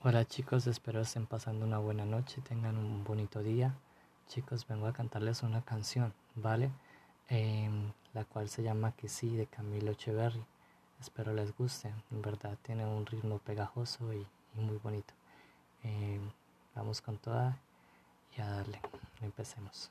Hola chicos, espero estén pasando una buena noche, tengan un bonito día. Chicos, vengo a cantarles una canción, ¿vale? Em, la cual se llama Que sí de Camilo Echeverry. Espero les guste, en verdad tiene un ritmo pegajoso y, muy bonito. Em, vamos con toda y a darle, empecemos.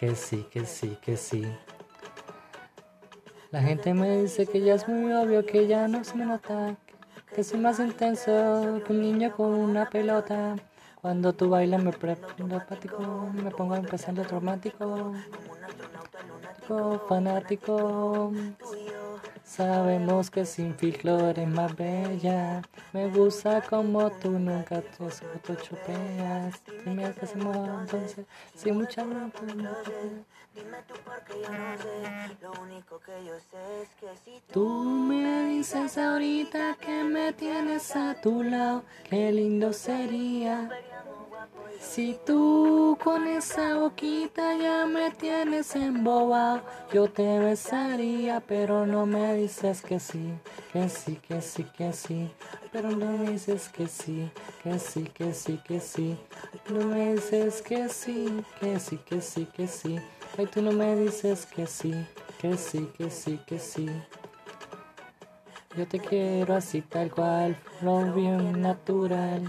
que sí, que sí, que sí. La gente me dice que ya es muy obvio que ya no se me nota, que soy más intenso que un niño con una pelota. Cuando tú bailas me prendo apático, me pongo empezando traumático, fanático. Sabemos que sin filtro eres más bella. Me gusta como tú nunca te chopeas. Dime qué hacemos entonces. Sin mucha Dime tú porque yo no sé. Lo único que yo sé es que si tú me dices ahorita que me tienes a tu lado, qué lindo sería. Si tú con esa boquita ya me tienes embobado, yo te besaría, pero no me dices que sí, que sí, que sí, que sí, pero no me dices que sí, que sí, que sí, que sí, no me dices que sí, que sí, que sí, que sí, ay tú no me dices que sí, que sí, que sí, que sí. Yo te quiero así tal cual, flow bien natural.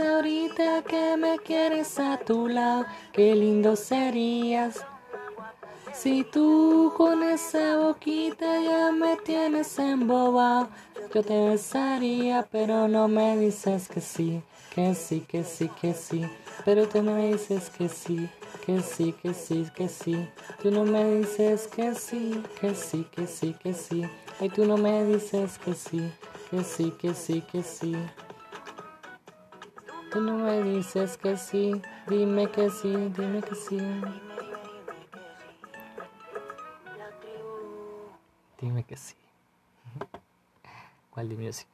ahorita que me quieres a tu lado, qué lindo serías. Si tú con esa boquita ya me tienes embobado, yo te besaría, pero no me dices que sí, que sí, que sí, que sí. Pero tú no me dices que sí, que sí, que sí, que sí. Tú no me dices que sí, que sí, que sí, que sí. Y tú no me dices que sí, que sí, que sí, que sí. Tú no me dices que sí, dime que sí, dime que sí. Dime que sí. ¿Cuál de music?